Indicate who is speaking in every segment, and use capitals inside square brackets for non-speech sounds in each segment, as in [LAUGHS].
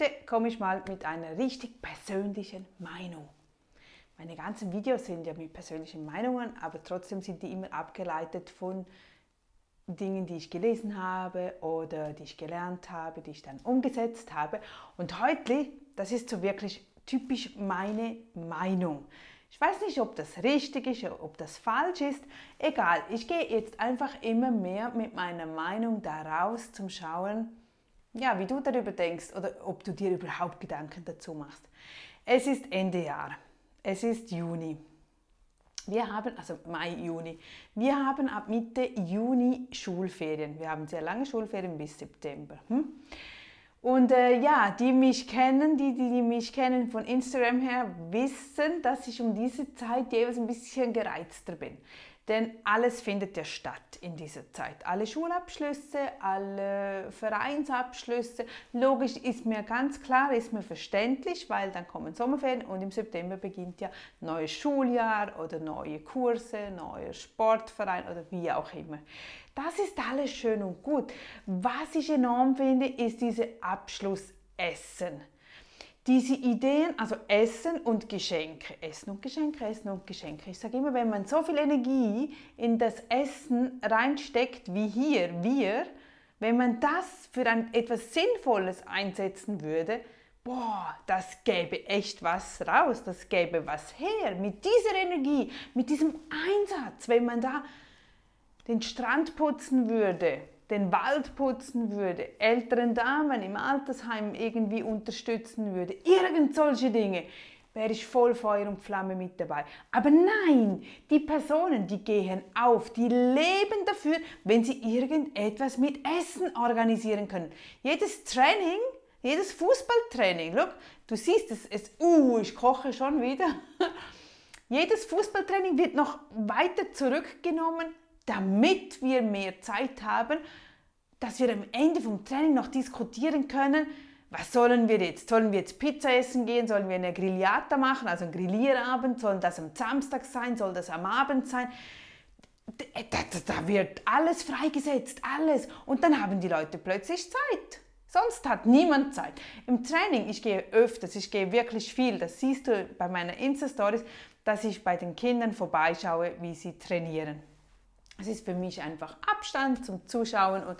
Speaker 1: Heute komme ich mal mit einer richtig persönlichen Meinung. Meine ganzen Videos sind ja mit persönlichen Meinungen, aber trotzdem sind die immer abgeleitet von Dingen, die ich gelesen habe oder die ich gelernt habe, die ich dann umgesetzt habe. Und heute, das ist so wirklich typisch meine Meinung. Ich weiß nicht, ob das richtig ist, ob das falsch ist. Egal, ich gehe jetzt einfach immer mehr mit meiner Meinung daraus zum Schauen, ja, wie du darüber denkst oder ob du dir überhaupt Gedanken dazu machst. Es ist Ende Jahr. Es ist Juni. Wir haben, also Mai, Juni, wir haben ab Mitte Juni Schulferien. Wir haben sehr lange Schulferien bis September. Hm? Und äh, ja, die mich kennen, die, die, die mich kennen von Instagram her, wissen, dass ich um diese Zeit jeweils ein bisschen gereizter bin. Denn alles findet ja statt in dieser Zeit. Alle Schulabschlüsse, alle Vereinsabschlüsse. Logisch ist mir ganz klar, ist mir verständlich, weil dann kommen Sommerferien und im September beginnt ja neues Schuljahr oder neue Kurse, neuer Sportverein oder wie auch immer. Das ist alles schön und gut. Was ich enorm finde, ist diese Abschlussessen diese Ideen, also Essen und Geschenke, Essen und Geschenke, Essen und Geschenke. Ich sage immer, wenn man so viel Energie in das Essen reinsteckt wie hier, wir, wenn man das für ein, etwas Sinnvolles einsetzen würde, boah, das gäbe echt was raus, das gäbe was her. Mit dieser Energie, mit diesem Einsatz, wenn man da den Strand putzen würde, den Wald putzen würde, älteren Damen im Altersheim irgendwie unterstützen würde, irgend solche Dinge, wäre ich voll Feuer und Flamme mit dabei. Aber nein, die Personen, die gehen auf, die leben dafür, wenn sie irgendetwas mit Essen organisieren können. Jedes Training, jedes Fußballtraining, look, du siehst es, es uh, ich koche schon wieder. [LAUGHS] Jedes Fußballtraining wird noch weiter zurückgenommen, damit wir mehr Zeit haben, dass wir am Ende vom Training noch diskutieren können, was sollen wir jetzt? Sollen wir jetzt Pizza essen gehen? Sollen wir eine Grigliata machen, also einen Grillierabend? Soll das am Samstag sein? Soll das am Abend sein? Da, da, da wird alles freigesetzt, alles. Und dann haben die Leute plötzlich Zeit. Sonst hat niemand Zeit. Im Training, ich gehe öfters, ich gehe wirklich viel. Das siehst du bei meiner Insta-Stories, dass ich bei den Kindern vorbeischaue, wie sie trainieren. Es ist für mich einfach Abstand zum Zuschauen und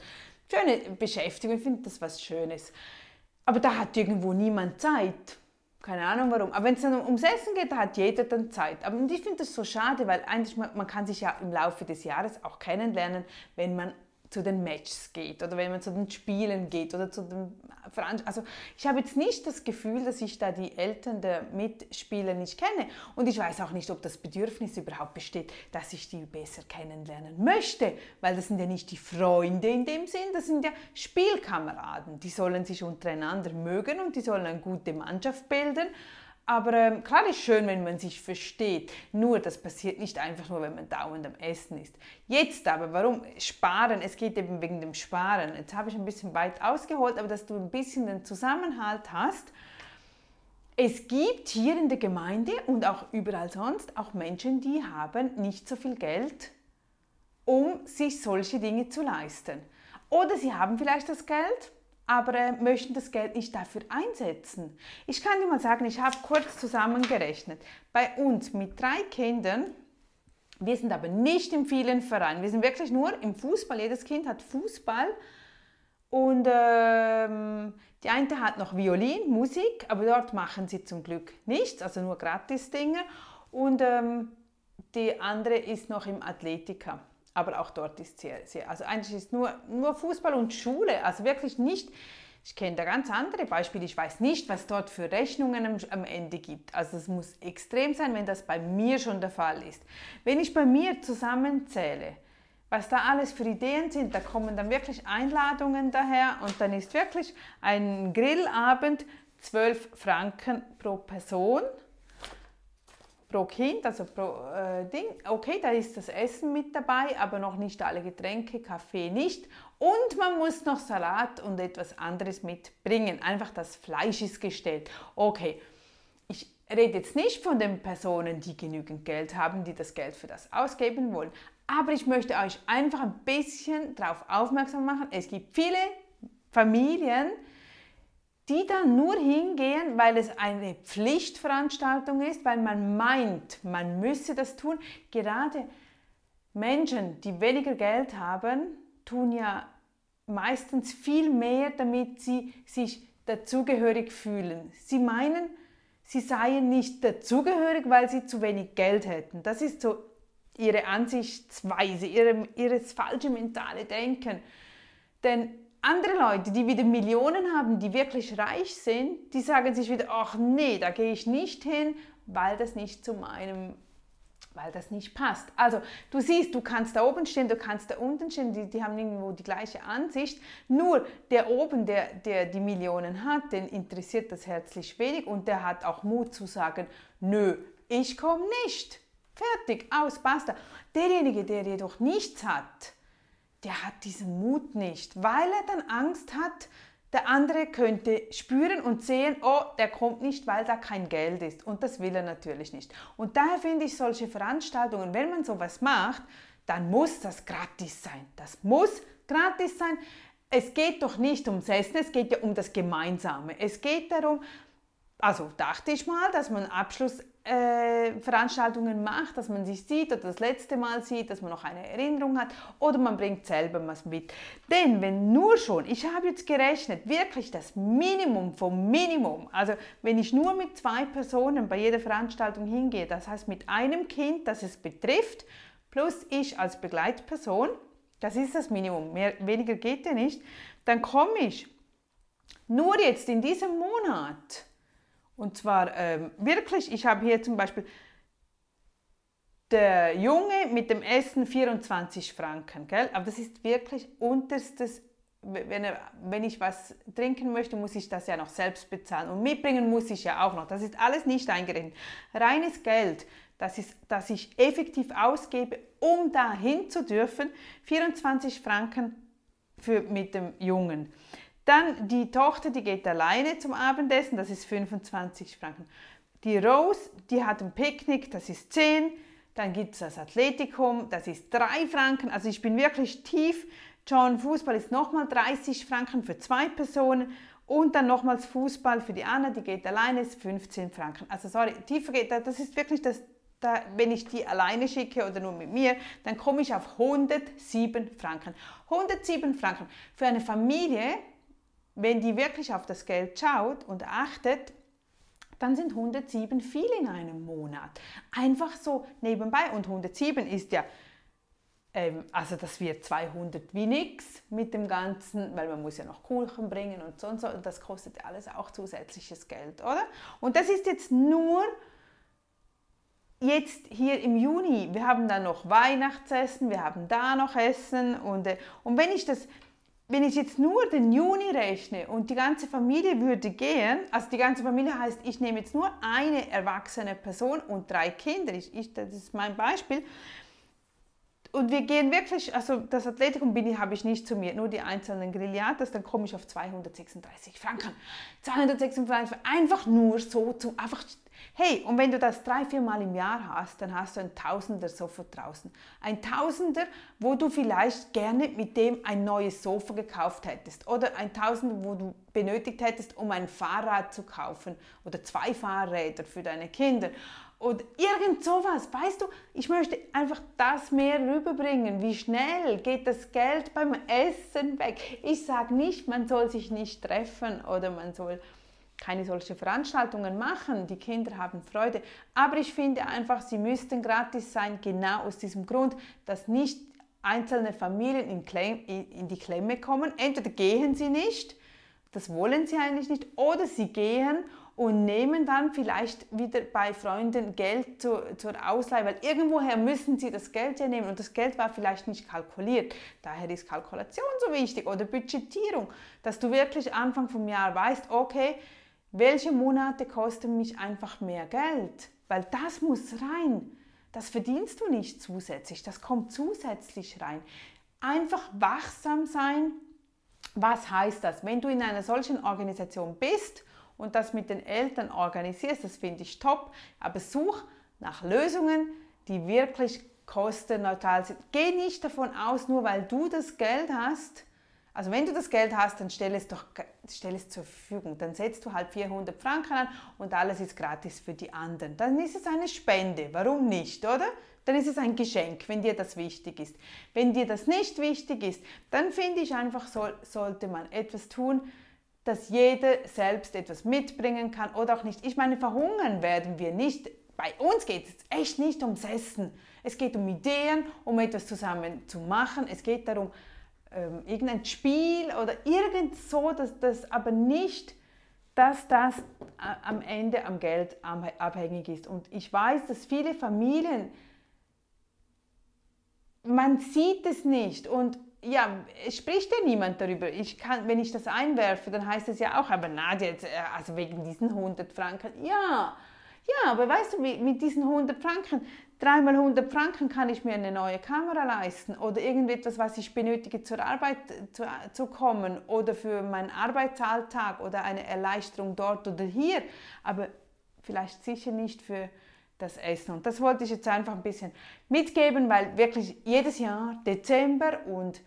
Speaker 1: schöne Beschäftigung. Ich finde das was Schönes. Aber da hat irgendwo niemand Zeit. Keine Ahnung warum. Aber wenn es dann ums Essen geht, da hat jeder dann Zeit. Aber ich finde das so schade, weil eigentlich man, man kann sich ja im Laufe des Jahres auch kennenlernen, wenn man zu den Matches geht oder wenn man zu den Spielen geht oder zu den Veranstaltungen. Also ich habe jetzt nicht das Gefühl, dass ich da die Eltern der Mitspieler nicht kenne und ich weiß auch nicht, ob das Bedürfnis überhaupt besteht, dass ich die besser kennenlernen möchte, weil das sind ja nicht die Freunde in dem Sinn, das sind ja Spielkameraden. Die sollen sich untereinander mögen und die sollen eine gute Mannschaft bilden aber ähm, klar ist schön, wenn man sich versteht. Nur, das passiert nicht einfach nur, wenn man dauernd am Essen ist. Jetzt aber, warum sparen? Es geht eben wegen dem Sparen. Jetzt habe ich ein bisschen weit ausgeholt, aber dass du ein bisschen den Zusammenhalt hast. Es gibt hier in der Gemeinde und auch überall sonst auch Menschen, die haben nicht so viel Geld, um sich solche Dinge zu leisten. Oder sie haben vielleicht das Geld, aber äh, möchten das Geld nicht dafür einsetzen. Ich kann dir mal sagen, ich habe kurz zusammengerechnet. Bei uns mit drei Kindern, wir sind aber nicht im vielen Verein, wir sind wirklich nur im Fußball. Jedes Kind hat Fußball und ähm, die eine hat noch Violin, Musik, aber dort machen sie zum Glück nichts, also nur Gratis-Dinge. Und ähm, die andere ist noch im Athletiker aber auch dort ist sehr, sehr, also eigentlich ist nur, nur Fußball und Schule, also wirklich nicht, ich kenne da ganz andere Beispiele, ich weiß nicht, was dort für Rechnungen am, am Ende gibt. Also es muss extrem sein, wenn das bei mir schon der Fall ist. Wenn ich bei mir zusammenzähle, was da alles für Ideen sind, da kommen dann wirklich Einladungen daher und dann ist wirklich ein Grillabend 12 Franken pro Person pro Kind, also pro äh, Ding. Okay, da ist das Essen mit dabei, aber noch nicht alle Getränke, Kaffee nicht. Und man muss noch Salat und etwas anderes mitbringen. Einfach das Fleisch ist gestellt. Okay, ich rede jetzt nicht von den Personen, die genügend Geld haben, die das Geld für das ausgeben wollen. Aber ich möchte euch einfach ein bisschen darauf aufmerksam machen. Es gibt viele Familien, die dann nur hingehen, weil es eine Pflichtveranstaltung ist, weil man meint, man müsse das tun. Gerade Menschen, die weniger Geld haben, tun ja meistens viel mehr, damit sie sich dazugehörig fühlen. Sie meinen, sie seien nicht dazugehörig, weil sie zu wenig Geld hätten. Das ist so ihre Ansichtsweise, ihre, ihres falsche mentale Denken. Denn andere Leute, die wieder Millionen haben, die wirklich reich sind, die sagen sich wieder, ach nee, da gehe ich nicht hin, weil das nicht zu meinem weil das nicht passt. Also du siehst, du kannst da oben stehen, du kannst da unten stehen, die, die haben irgendwo die gleiche Ansicht. Nur der oben, der, der die Millionen hat, den interessiert das herzlich wenig und der hat auch Mut zu sagen, nö, ich komme nicht. Fertig, aus, basta. Derjenige, der jedoch nichts hat, der hat diesen Mut nicht, weil er dann Angst hat, der andere könnte spüren und sehen, oh, der kommt nicht, weil da kein Geld ist. Und das will er natürlich nicht. Und daher finde ich solche Veranstaltungen, wenn man sowas macht, dann muss das gratis sein. Das muss gratis sein. Es geht doch nicht ums Essen, es geht ja um das Gemeinsame. Es geht darum, also dachte ich mal, dass man Abschlussveranstaltungen äh, macht, dass man sich sieht oder das letzte Mal sieht, dass man noch eine Erinnerung hat oder man bringt selber was mit. Denn wenn nur schon, ich habe jetzt gerechnet, wirklich das Minimum vom Minimum, also wenn ich nur mit zwei Personen bei jeder Veranstaltung hingehe, das heißt mit einem Kind, das es betrifft, plus ich als Begleitperson, das ist das Minimum, mehr, weniger geht ja nicht, dann komme ich nur jetzt in diesem Monat und zwar ähm, wirklich, ich habe hier zum Beispiel der Junge mit dem Essen 24 Franken, gell? aber das ist wirklich unterstes, wenn, wenn ich was trinken möchte, muss ich das ja noch selbst bezahlen und mitbringen muss ich ja auch noch. Das ist alles nicht eingerechnet. Reines Geld, das, ist, das ich effektiv ausgebe, um dahin zu dürfen, 24 Franken für, mit dem Jungen. Dann die Tochter, die geht alleine zum Abendessen, das ist 25 Franken. Die Rose, die hat ein Picknick, das ist 10. Dann gibt es das Athletikum, das ist 3 Franken. Also ich bin wirklich tief. John Fußball ist nochmal 30 Franken für zwei Personen. Und dann nochmals Fußball für die Anna, die geht alleine, ist 15 Franken. Also sorry, tiefer geht das, ist wirklich das, da, wenn ich die alleine schicke oder nur mit mir, dann komme ich auf 107 Franken. 107 Franken. Für eine Familie, wenn die wirklich auf das Geld schaut und achtet, dann sind 107 viel in einem Monat. Einfach so nebenbei. Und 107 ist ja, ähm, also das wird 200 wie nix mit dem Ganzen, weil man muss ja noch Kuchen bringen und so und so. Und das kostet alles auch zusätzliches Geld, oder? Und das ist jetzt nur jetzt hier im Juni. Wir haben dann noch Weihnachtsessen, wir haben da noch Essen. Und, äh, und wenn ich das wenn ich jetzt nur den Juni rechne und die ganze Familie würde gehen, also die ganze Familie heißt, ich nehme jetzt nur eine erwachsene Person und drei Kinder, ich, ich, das ist mein Beispiel, und wir gehen wirklich, also das Athletikum bin ich, habe ich nicht zu mir, nur die einzelnen Grillatas, dann komme ich auf 236 Franken. 236 Franken, einfach nur so zum, einfach Hey, und wenn du das drei, vier Mal im Jahr hast, dann hast du ein Tausender sofort draußen. Ein Tausender, wo du vielleicht gerne mit dem ein neues Sofa gekauft hättest. Oder ein Tausender, wo du benötigt hättest, um ein Fahrrad zu kaufen. Oder zwei Fahrräder für deine Kinder. Oder irgend sowas. Weißt du, ich möchte einfach das mehr rüberbringen. Wie schnell geht das Geld beim Essen weg? Ich sage nicht, man soll sich nicht treffen oder man soll keine solche Veranstaltungen machen. Die Kinder haben Freude. Aber ich finde einfach, sie müssten gratis sein, genau aus diesem Grund, dass nicht einzelne Familien in, Klem in die Klemme kommen. Entweder gehen sie nicht, das wollen sie eigentlich nicht, oder sie gehen und nehmen dann vielleicht wieder bei Freunden Geld zur, zur Ausleihe, weil irgendwoher müssen sie das Geld ja nehmen und das Geld war vielleicht nicht kalkuliert. Daher ist Kalkulation so wichtig oder Budgetierung, dass du wirklich Anfang vom Jahr weißt, okay, welche Monate kosten mich einfach mehr Geld? Weil das muss rein. Das verdienst du nicht zusätzlich, das kommt zusätzlich rein. Einfach wachsam sein. Was heißt das? Wenn du in einer solchen Organisation bist und das mit den Eltern organisierst, das finde ich top, aber such nach Lösungen, die wirklich kostenneutral sind. Geh nicht davon aus, nur weil du das Geld hast, Also wenn du das Geld hast, dann stell es doch stell es zur Verfügung. Dann setzt du halt 400 Franken an und alles ist gratis für die anderen. Dann ist es eine Spende. Warum nicht, oder? Dann ist es ein Geschenk, wenn dir das wichtig ist. Wenn dir das nicht wichtig ist, dann finde ich einfach, soll, sollte man etwas tun, dass jeder selbst etwas mitbringen kann oder auch nicht. Ich meine, verhungern werden wir nicht. Bei uns geht es echt nicht ums Essen. Es geht um Ideen, um etwas zusammen zu machen. Es geht darum, ähm, irgendein Spiel oder irgend so, dass das aber nicht, dass das äh, am Ende am Geld abhängig ist. Und ich weiß, dass viele Familien, man sieht es nicht und ja, es spricht ja niemand darüber. Ich kann, wenn ich das einwerfe, dann heißt es ja auch, aber Nadja, jetzt, äh, also wegen diesen 100 Franken, ja, ja, aber weißt du, mit diesen 100 Franken, dreimal 100 Franken kann ich mir eine neue Kamera leisten oder irgendetwas, was ich benötige zur Arbeit zu, zu kommen oder für meinen Arbeitsalltag oder eine Erleichterung dort oder hier, aber vielleicht sicher nicht für das Essen. Und das wollte ich jetzt einfach ein bisschen mitgeben, weil wirklich jedes Jahr, Dezember und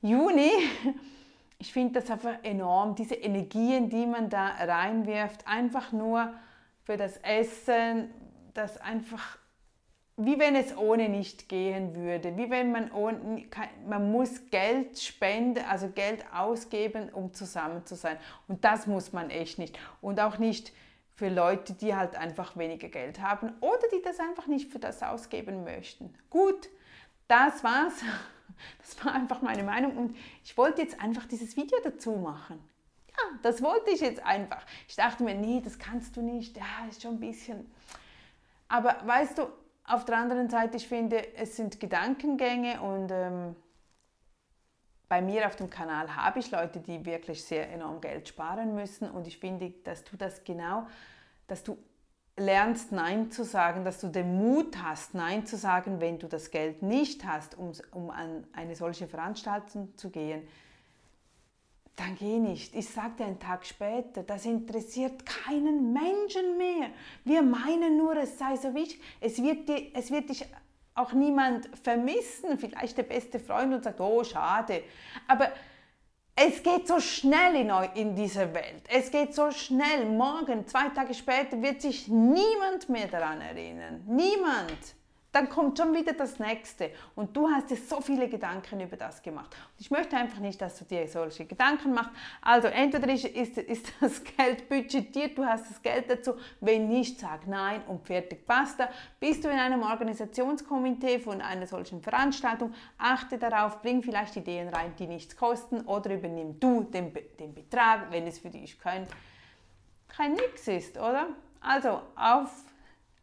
Speaker 1: Juni, [LAUGHS] ich finde das einfach enorm, diese Energien, die man da reinwirft, einfach nur für das Essen, das einfach wie wenn es ohne nicht gehen würde, wie wenn man ohne, man muss Geld spenden, also Geld ausgeben, um zusammen zu sein. Und das muss man echt nicht. Und auch nicht für Leute, die halt einfach weniger Geld haben oder die das einfach nicht für das ausgeben möchten. Gut, das war's. [LAUGHS] Das war einfach meine Meinung und ich wollte jetzt einfach dieses Video dazu machen. Ja, das wollte ich jetzt einfach. Ich dachte mir, nee, das kannst du nicht. Ja, ist schon ein bisschen. Aber weißt du, auf der anderen Seite, ich finde, es sind Gedankengänge und ähm, bei mir auf dem Kanal habe ich Leute, die wirklich sehr enorm Geld sparen müssen und ich finde, dass du das genau, dass du lernst Nein zu sagen, dass du den Mut hast, Nein zu sagen, wenn du das Geld nicht hast, um, um an eine solche Veranstaltung zu gehen dann geh nicht. Ich sagte einen Tag später, das interessiert keinen Menschen mehr. Wir meinen nur, es sei so wichtig. Es wird, die, es wird dich auch niemand vermissen. Vielleicht der beste Freund und sagt, oh, schade. Aber es geht so schnell in, in dieser Welt. Es geht so schnell. Morgen, zwei Tage später wird sich niemand mehr daran erinnern. Niemand dann kommt schon wieder das nächste und du hast dir so viele Gedanken über das gemacht. Und ich möchte einfach nicht, dass du dir solche Gedanken machst. Also entweder ist, ist, ist [LAUGHS] das Geld budgetiert, du hast das Geld dazu, wenn nicht, sag nein und fertig, basta. Bist du in einem Organisationskomitee von einer solchen Veranstaltung, achte darauf, bring vielleicht Ideen rein, die nichts kosten oder übernimm du den, den Betrag, wenn es für dich kein, kein Nix ist, oder? Also auf,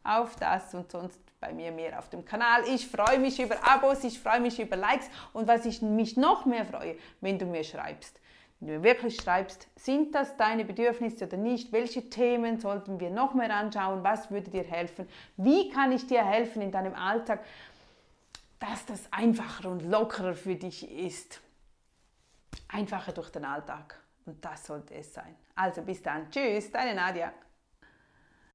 Speaker 1: auf das und sonst bei mir mehr auf dem Kanal. Ich freue mich über Abos, ich freue mich über Likes und was ich mich noch mehr freue, wenn du mir schreibst. Wenn du mir wirklich schreibst, sind das deine Bedürfnisse oder nicht? Welche Themen sollten wir noch mehr anschauen? Was würde dir helfen? Wie kann ich dir helfen in deinem Alltag, dass das einfacher und lockerer für dich ist? Einfacher durch den Alltag. Und das sollte es sein. Also bis dann. Tschüss, deine Nadia.